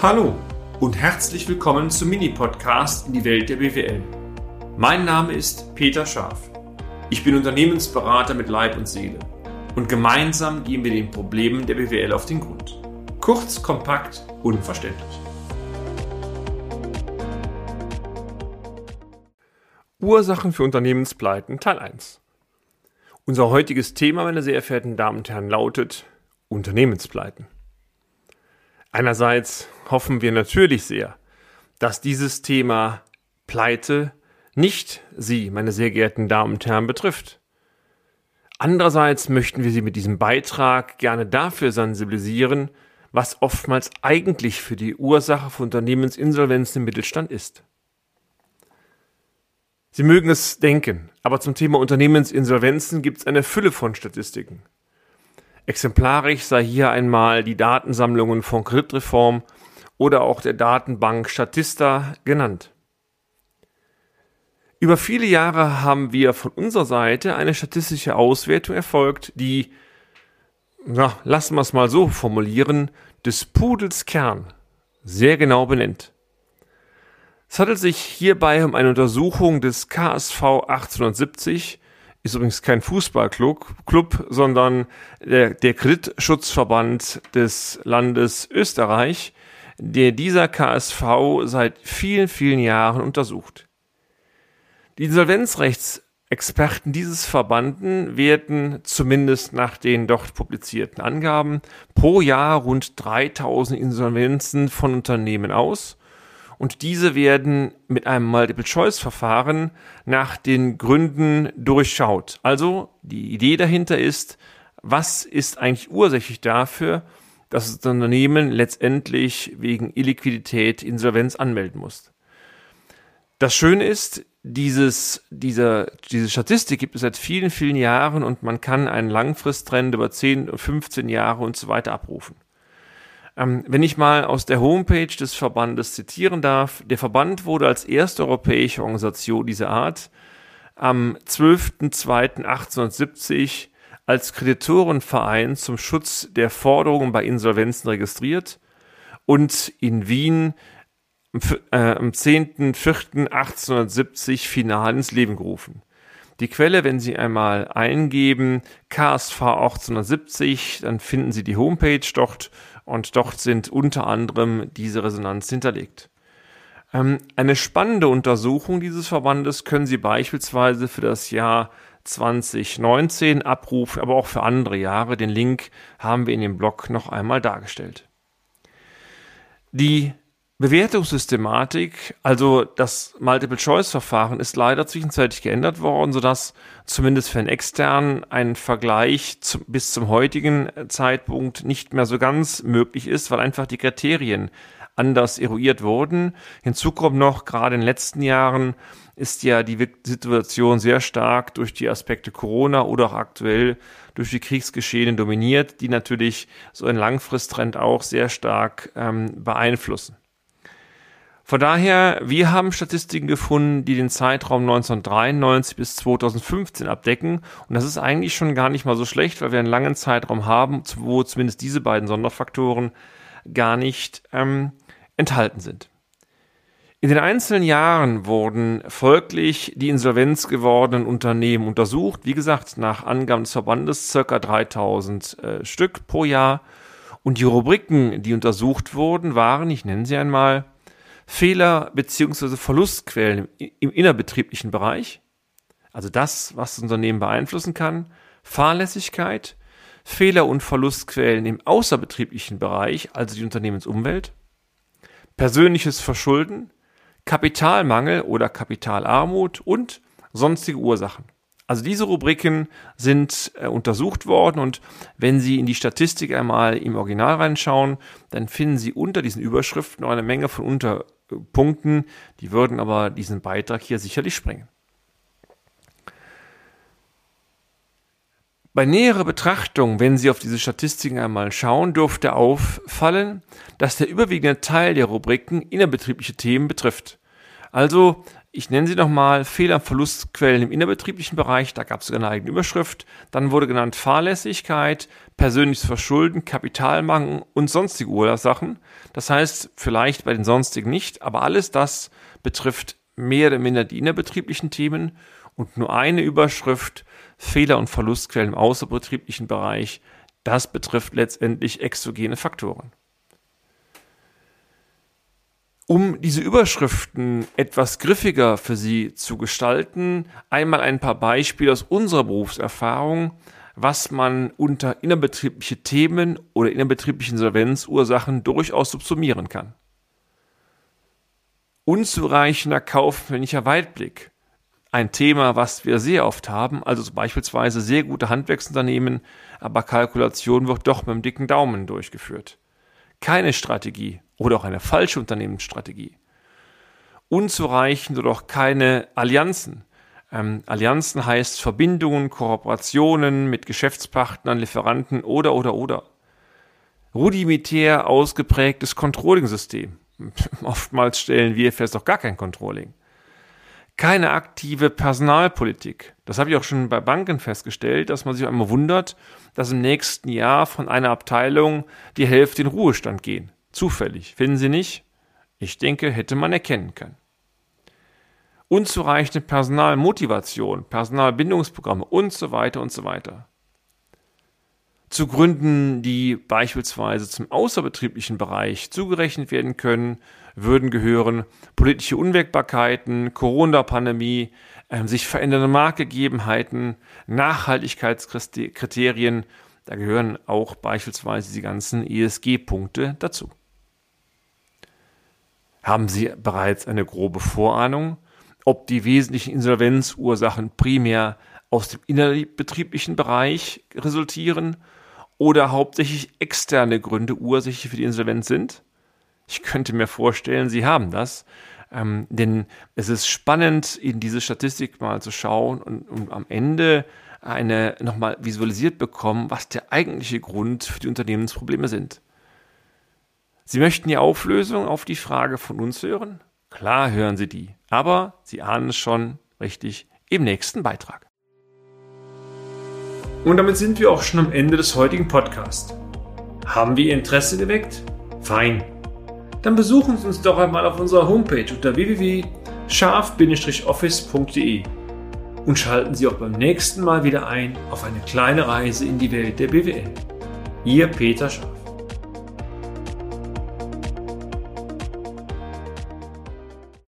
Hallo und herzlich willkommen zum Mini-Podcast in die Welt der BWL. Mein Name ist Peter Scharf. Ich bin Unternehmensberater mit Leib und Seele und gemeinsam gehen wir den Problemen der BWL auf den Grund. Kurz, kompakt, unverständlich. Ursachen für Unternehmenspleiten Teil 1. Unser heutiges Thema, meine sehr verehrten Damen und Herren, lautet Unternehmenspleiten. Einerseits hoffen wir natürlich sehr, dass dieses Thema Pleite nicht Sie, meine sehr geehrten Damen und Herren, betrifft. Andererseits möchten wir Sie mit diesem Beitrag gerne dafür sensibilisieren, was oftmals eigentlich für die Ursache von Unternehmensinsolvenzen im Mittelstand ist. Sie mögen es denken, aber zum Thema Unternehmensinsolvenzen gibt es eine Fülle von Statistiken. Exemplarisch sei hier einmal die Datensammlungen von Kreditreform oder auch der Datenbank Statista genannt. Über viele Jahre haben wir von unserer Seite eine statistische Auswertung erfolgt, die, na, lassen wir es mal so formulieren, des Pudels Kern sehr genau benennt. Es handelt sich hierbei um eine Untersuchung des KSV 1870 ist übrigens kein Fußballclub, Club, sondern der, der Kreditschutzverband des Landes Österreich, der dieser KSV seit vielen, vielen Jahren untersucht. Die Insolvenzrechtsexperten dieses Verbanden werten zumindest nach den dort publizierten Angaben pro Jahr rund 3000 Insolvenzen von Unternehmen aus und diese werden mit einem Multiple-Choice-Verfahren nach den Gründen durchschaut. Also die Idee dahinter ist, was ist eigentlich ursächlich dafür, dass das Unternehmen letztendlich wegen Illiquidität Insolvenz anmelden muss. Das Schöne ist, dieses, diese, diese Statistik gibt es seit vielen, vielen Jahren und man kann einen Langfristtrend über 10, 15 Jahre und so weiter abrufen. Ähm, wenn ich mal aus der Homepage des Verbandes zitieren darf, der Verband wurde als erste europäische Organisation dieser Art am 12.02.1870 als Kreditorenverein zum Schutz der Forderungen bei Insolvenzen registriert und in Wien äh, am 10.04.1870 final ins Leben gerufen. Die Quelle, wenn Sie einmal eingeben KSV 1870, dann finden Sie die Homepage dort und dort sind unter anderem diese Resonanz hinterlegt. Ähm, eine spannende Untersuchung dieses Verbandes können Sie beispielsweise für das Jahr 2019 abrufen, aber auch für andere Jahre. Den Link haben wir in dem Blog noch einmal dargestellt. Die Bewertungssystematik, also das Multiple-Choice-Verfahren, ist leider zwischenzeitlich geändert worden, sodass zumindest für einen externen ein Vergleich zu, bis zum heutigen Zeitpunkt nicht mehr so ganz möglich ist, weil einfach die Kriterien anders eruiert wurden. Hinzu kommt noch, gerade in den letzten Jahren ist ja die Situation sehr stark durch die Aspekte Corona oder auch aktuell durch die Kriegsgeschehen dominiert, die natürlich so einen Langfristtrend auch sehr stark ähm, beeinflussen. Von daher, wir haben Statistiken gefunden, die den Zeitraum 1993 bis 2015 abdecken. Und das ist eigentlich schon gar nicht mal so schlecht, weil wir einen langen Zeitraum haben, wo zumindest diese beiden Sonderfaktoren gar nicht ähm, enthalten sind. In den einzelnen Jahren wurden folglich die insolvenz gewordenen Unternehmen untersucht. Wie gesagt, nach Angaben des Verbandes circa 3000 äh, Stück pro Jahr. Und die Rubriken, die untersucht wurden, waren, ich nenne sie einmal, Fehler beziehungsweise Verlustquellen im innerbetrieblichen Bereich, also das, was das Unternehmen beeinflussen kann, Fahrlässigkeit, Fehler und Verlustquellen im außerbetrieblichen Bereich, also die Unternehmensumwelt, persönliches Verschulden, Kapitalmangel oder Kapitalarmut und sonstige Ursachen. Also diese Rubriken sind äh, untersucht worden und wenn Sie in die Statistik einmal im Original reinschauen, dann finden Sie unter diesen Überschriften noch eine Menge von Unter Punkten. Die würden aber diesen Beitrag hier sicherlich sprengen. Bei näherer Betrachtung, wenn Sie auf diese Statistiken einmal schauen, dürfte auffallen, dass der überwiegende Teil der Rubriken innerbetriebliche Themen betrifft. Also Ich nenne sie nochmal Fehler- Verlustquellen im innerbetrieblichen Bereich. Da gab es sogar eine eigene Überschrift. Dann wurde genannt Fahrlässigkeit, persönliches Verschulden, Kapitalmangel und sonstige Ursachen. Das heißt, vielleicht bei den sonstigen nicht, aber alles das betrifft mehr oder minder die innerbetrieblichen Themen und nur eine Überschrift Fehler- und Verlustquellen im außerbetrieblichen Bereich. Das betrifft letztendlich exogene Faktoren. Um diese Überschriften etwas griffiger für Sie zu gestalten, einmal ein paar Beispiele aus unserer Berufserfahrung, was man unter innerbetriebliche Themen oder innerbetriebliche Insolvenzursachen durchaus subsumieren kann. Unzureichender kaufmännischer Weitblick. Ein Thema, was wir sehr oft haben, also beispielsweise sehr gute Handwerksunternehmen, aber Kalkulation wird doch mit dem dicken Daumen durchgeführt. Keine Strategie, oder auch eine falsche Unternehmensstrategie. Unzureichend oder auch keine Allianzen. Ähm, Allianzen heißt Verbindungen, Kooperationen mit Geschäftspartnern, Lieferanten oder oder oder. Rudimentär ausgeprägtes Controlling-System. Oftmals stellen wir fest, auch gar kein Controlling. Keine aktive Personalpolitik. Das habe ich auch schon bei Banken festgestellt, dass man sich einmal wundert, dass im nächsten Jahr von einer Abteilung die Hälfte in Ruhestand gehen. Zufällig, finden Sie nicht? Ich denke, hätte man erkennen können. Unzureichende Personalmotivation, Personalbindungsprogramme und so weiter und so weiter. Zu Gründen, die beispielsweise zum außerbetrieblichen Bereich zugerechnet werden können, würden gehören politische Unwägbarkeiten, Corona-Pandemie, äh, sich verändernde Marktgegebenheiten, Nachhaltigkeitskriterien, da gehören auch beispielsweise die ganzen ESG-Punkte dazu. Haben Sie bereits eine grobe Vorahnung, ob die wesentlichen Insolvenzursachen primär aus dem innerbetrieblichen Bereich resultieren oder hauptsächlich externe Gründe ursächlich für die Insolvenz sind? Ich könnte mir vorstellen, Sie haben das, ähm, denn es ist spannend, in diese Statistik mal zu schauen und, und am Ende eine nochmal visualisiert bekommen, was der eigentliche Grund für die Unternehmensprobleme sind. Sie möchten die Auflösung auf die Frage von uns hören? Klar hören Sie die, aber Sie ahnen es schon richtig im nächsten Beitrag. Und damit sind wir auch schon am Ende des heutigen Podcasts. Haben wir Ihr Interesse geweckt? Fein. Dann besuchen Sie uns doch einmal auf unserer Homepage unter www.scharf-office.de und schalten Sie auch beim nächsten Mal wieder ein auf eine kleine Reise in die Welt der BWL. Ihr Peter Scharf.